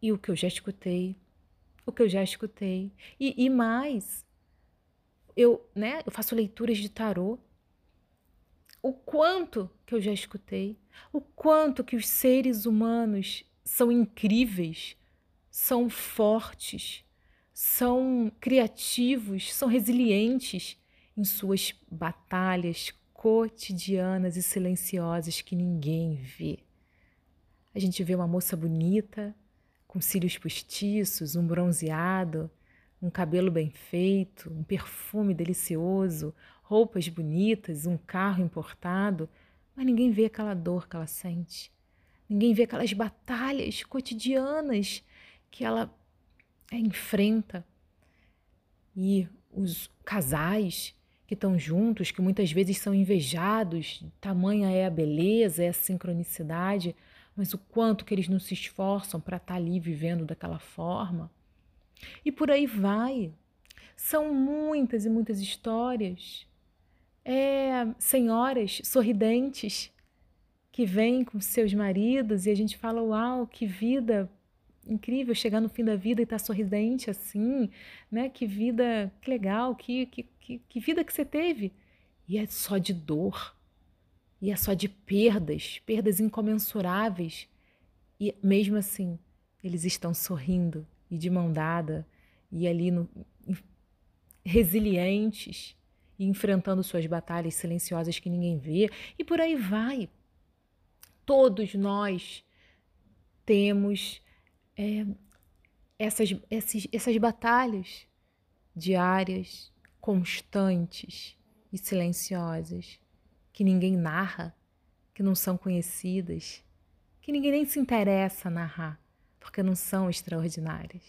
E o que eu já escutei, o que eu já escutei. E, e mais, eu, né, eu faço leituras de tarô. O quanto que eu já escutei, o quanto que os seres humanos são incríveis, são fortes, são criativos, são resilientes em suas batalhas cotidianas e silenciosas que ninguém vê. A gente vê uma moça bonita, com cílios postiços, um bronzeado, um cabelo bem feito, um perfume delicioso, roupas bonitas, um carro importado, mas ninguém vê aquela dor que ela sente. Ninguém vê aquelas batalhas cotidianas que ela é, enfrenta. E os casais que estão juntos, que muitas vezes são invejados, tamanha é a beleza, é a sincronicidade, mas o quanto que eles não se esforçam para estar tá ali vivendo daquela forma. E por aí vai. São muitas e muitas histórias. É, senhoras sorridentes que vêm com seus maridos e a gente fala: Uau, que vida incrível chegar no fim da vida e estar tá sorridente assim, né? Que vida, que legal, que, que, que, que vida que você teve. E é só de dor, e é só de perdas, perdas incomensuráveis. E mesmo assim, eles estão sorrindo e de mão dada e ali no, resilientes e enfrentando suas batalhas silenciosas que ninguém vê e por aí vai. Todos nós temos é, essas, essas, batalhas diárias, constantes e silenciosas que ninguém narra, que não são conhecidas, que ninguém nem se interessa a narrar porque não são extraordinárias.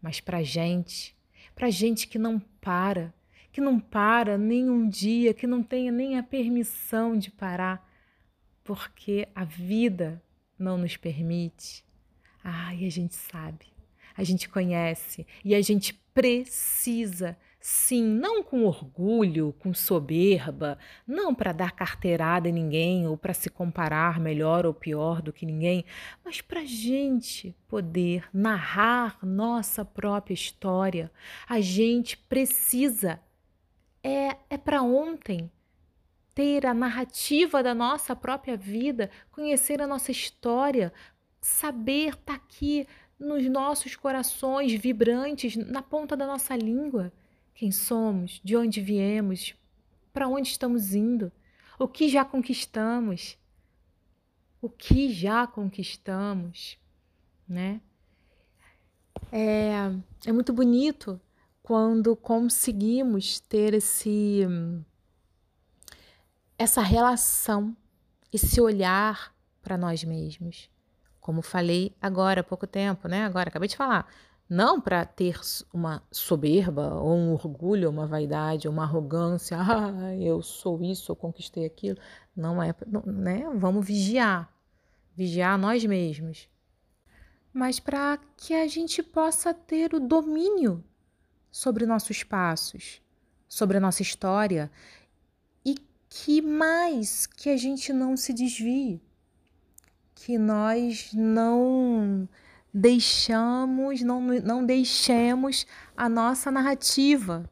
Mas para gente, para gente que não para, que não para nem um dia, que não tenha nem a permissão de parar, porque a vida não nos permite. Ai, a gente sabe, a gente conhece e a gente precisa Sim, não com orgulho, com soberba, não para dar carteirada em ninguém ou para se comparar melhor ou pior do que ninguém, mas para a gente poder narrar nossa própria história. A gente precisa, é, é para ontem, ter a narrativa da nossa própria vida, conhecer a nossa história, saber estar tá aqui nos nossos corações vibrantes, na ponta da nossa língua quem somos, de onde viemos, para onde estamos indo, o que já conquistamos, o que já conquistamos, né? É, é muito bonito quando conseguimos ter esse essa relação, esse olhar para nós mesmos. Como falei agora há pouco tempo, né? Agora acabei de falar não para ter uma soberba ou um orgulho, uma vaidade, uma arrogância, ah, eu sou isso, eu conquistei aquilo. Não é, né? Vamos vigiar, vigiar nós mesmos. Mas para que a gente possa ter o domínio sobre nossos passos, sobre a nossa história que mais que a gente não se desvie, que nós não deixamos, não, não deixemos a nossa narrativa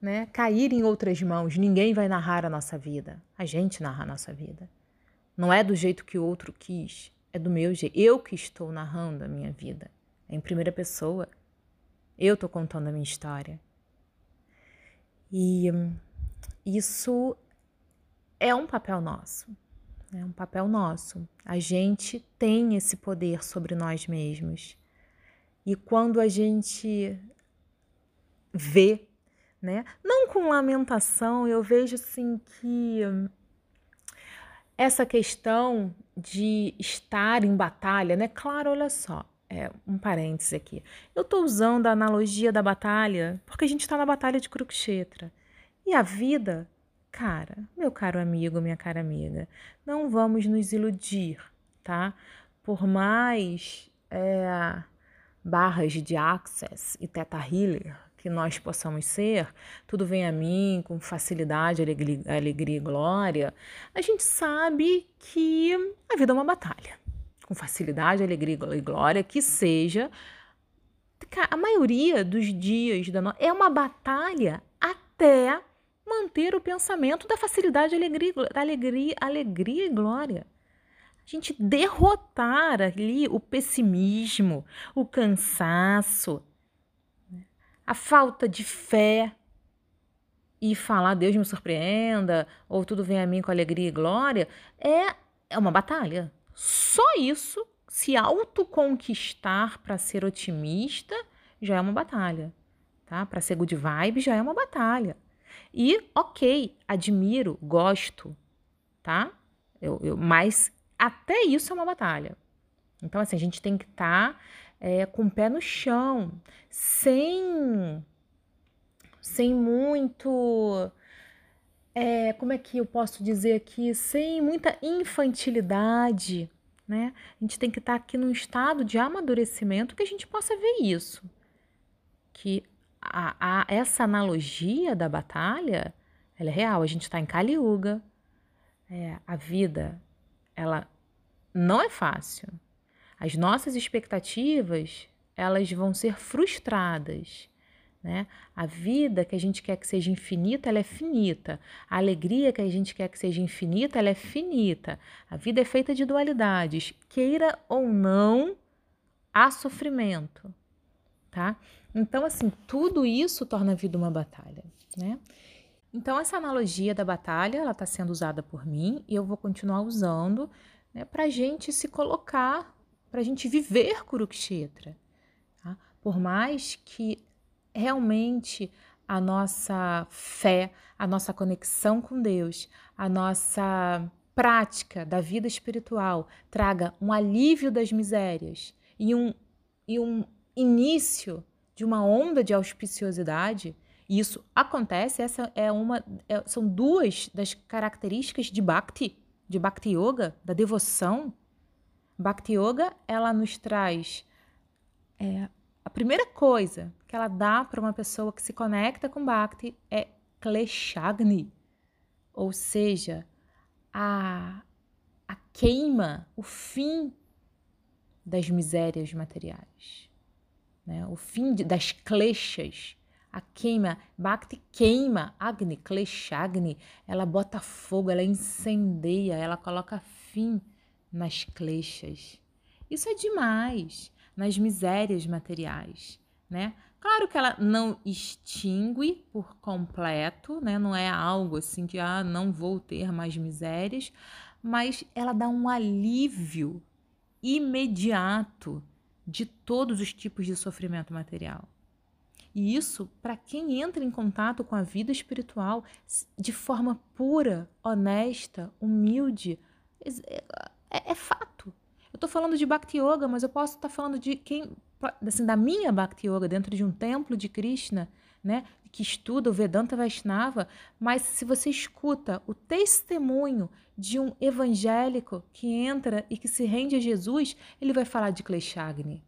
né, cair em outras mãos. Ninguém vai narrar a nossa vida. A gente narra a nossa vida. Não é do jeito que o outro quis, é do meu jeito. Eu que estou narrando a minha vida. É em primeira pessoa. Eu estou contando a minha história. E isso é um papel nosso. É um papel nosso. A gente tem esse poder sobre nós mesmos. E quando a gente vê, né? Não com lamentação, eu vejo assim que essa questão de estar em batalha, né? Claro, olha só, é, um parêntese aqui. Eu estou usando a analogia da batalha porque a gente está na batalha de Kurukshetra. E a vida, cara, meu caro amigo, minha cara amiga, não vamos nos iludir, tá? Por mais é, barras de access e teta healer que nós possamos ser, tudo vem a mim com facilidade, alegria, alegria e glória, a gente sabe que a vida é uma batalha com facilidade, alegria e glória, que seja. A maioria dos dias da no... é uma batalha até manter o pensamento da facilidade, alegria, alegria, alegria e glória. A gente derrotar ali o pessimismo, o cansaço, a falta de fé e falar Deus me surpreenda ou tudo vem a mim com alegria e glória é, é uma batalha. Só isso, se autoconquistar para ser otimista, já é uma batalha, tá? Para ser good vibe já é uma batalha. E, ok, admiro, gosto, tá? Eu, eu, mas até isso é uma batalha. Então, assim, a gente tem que estar tá, é, com o pé no chão, sem, sem muito é, como é que eu posso dizer aqui, sem muita infantilidade, né? A gente tem que estar tá aqui num estado de amadurecimento que a gente possa ver isso. Que a, a, essa analogia da batalha, ela é real. A gente está em Kali Yuga. É, a vida, ela não é fácil. As nossas expectativas, elas vão ser frustradas. Né? A vida que a gente quer que seja infinita, ela é finita. A alegria que a gente quer que seja infinita, ela é finita. A vida é feita de dualidades. Queira ou não, há sofrimento, tá? Então, assim, tudo isso torna a vida uma batalha, né? Então, essa analogia da batalha, ela está sendo usada por mim e eu vou continuar usando né, para a gente se colocar, para a gente viver Kurukshetra. Tá? Por mais que realmente a nossa fé, a nossa conexão com Deus, a nossa prática da vida espiritual traga um alívio das misérias e um, e um início de uma onda de auspiciosidade, e isso acontece, essa é uma, é, são duas das características de Bhakti, de Bhakti Yoga, da devoção. Bhakti Yoga, ela nos traz é, a primeira coisa que ela dá para uma pessoa que se conecta com Bhakti é Kleshagni, ou seja, a, a queima, o fim das misérias materiais, né? o fim de, das kleshas, a queima, Bhakti queima, Agni, Kleshagni, ela bota fogo, ela incendeia, ela coloca fim nas kleshas. Isso é demais nas misérias materiais, né? Claro que ela não extingue por completo, né? Não é algo assim que ah, não vou ter mais misérias, mas ela dá um alívio imediato de todos os tipos de sofrimento material. E isso, para quem entra em contato com a vida espiritual de forma pura, honesta, humilde, é, é, é fato. Eu estou falando de Bhakti Yoga, mas eu posso estar tá falando de quem, assim, da minha Bhakti Yoga dentro de um templo de Krishna, né, que estuda o Vedanta Vaishnava, mas se você escuta o testemunho de um evangélico que entra e que se rende a Jesus, ele vai falar de Kleshagni.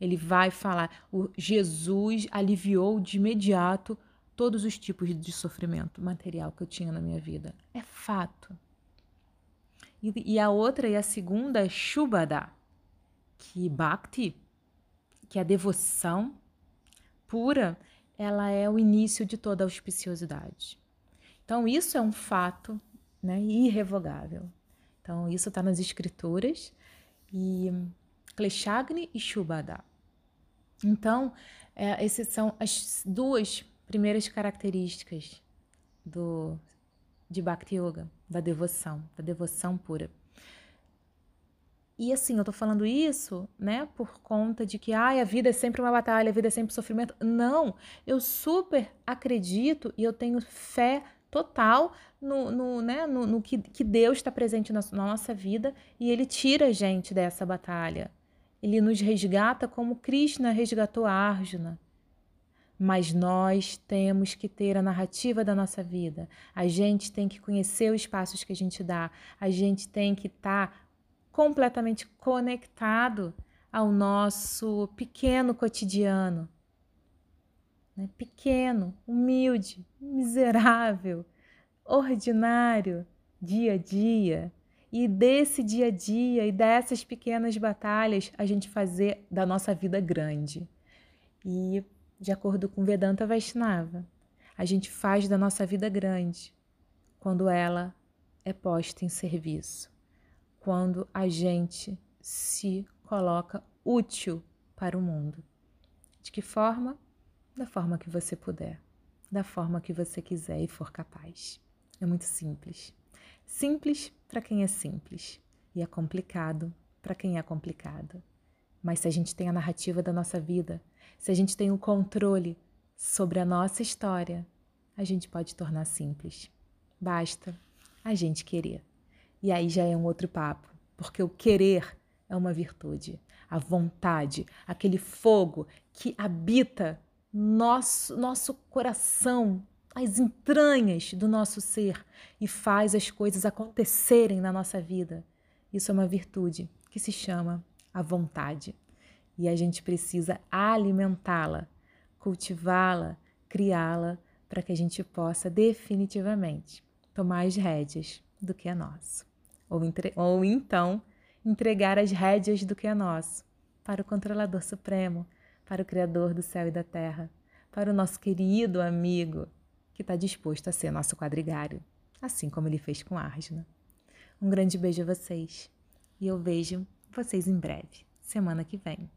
Ele vai falar, o Jesus aliviou de imediato todos os tipos de sofrimento material que eu tinha na minha vida. É fato. E, e a outra e a segunda é Shubhada, que Bhakti, que é a devoção pura, ela é o início de toda auspiciosidade. Então, isso é um fato né, irrevogável. Então, isso está nas escrituras. E Kleshagni e Shubhada. Então, é, essas são as duas primeiras características do de Bhakti Yoga, da devoção, da devoção pura. E assim, eu tô falando isso, né, por conta de que ai, a vida é sempre uma batalha, a vida é sempre sofrimento. Não, eu super acredito e eu tenho fé total no, no, né, no, no que, que Deus está presente na, nossa vida e Ele tira a gente dessa batalha. ele nos resgata como Krishna resgatou Arjuna. Mas nós temos que ter a narrativa da nossa vida. A gente tem que conhecer os passos que a gente dá. A gente tem que estar tá completamente conectado ao nosso pequeno cotidiano. Né? Pequeno, humilde, miserável, ordinário, dia a dia. E desse dia a dia e dessas pequenas batalhas, a gente fazer da nossa vida grande. E, de acordo com Vedanta Vaishnava, a gente faz da nossa vida grande quando ela é posta em serviço, quando a gente se coloca útil para o mundo. De que forma? Da forma que você puder, da forma que você quiser e for capaz. É muito simples. Simples para quem é simples e é complicado para quem é complicado. Mas se a gente tem a narrativa da nossa vida, se a gente tem o controle sobre a nossa história, a gente pode tornar simples. Basta a gente querer. E aí já é um outro papo, porque o querer é uma virtude. A vontade, aquele fogo que habita nosso, nosso coração, as entranhas do nosso ser e faz as coisas acontecerem na nossa vida. Isso é uma virtude que se chama a vontade. E a gente precisa alimentá-la, cultivá-la, criá-la para que a gente possa definitivamente tomar as rédeas do que é nosso. Ou, entre... ou então entregar as rédeas do que é nosso para o controlador supremo, para o Criador do céu e da terra, para o nosso querido amigo que está disposto a ser nosso quadrigário, assim como ele fez com Arjuna. Um grande beijo a vocês e eu vejo vocês em breve, semana que vem.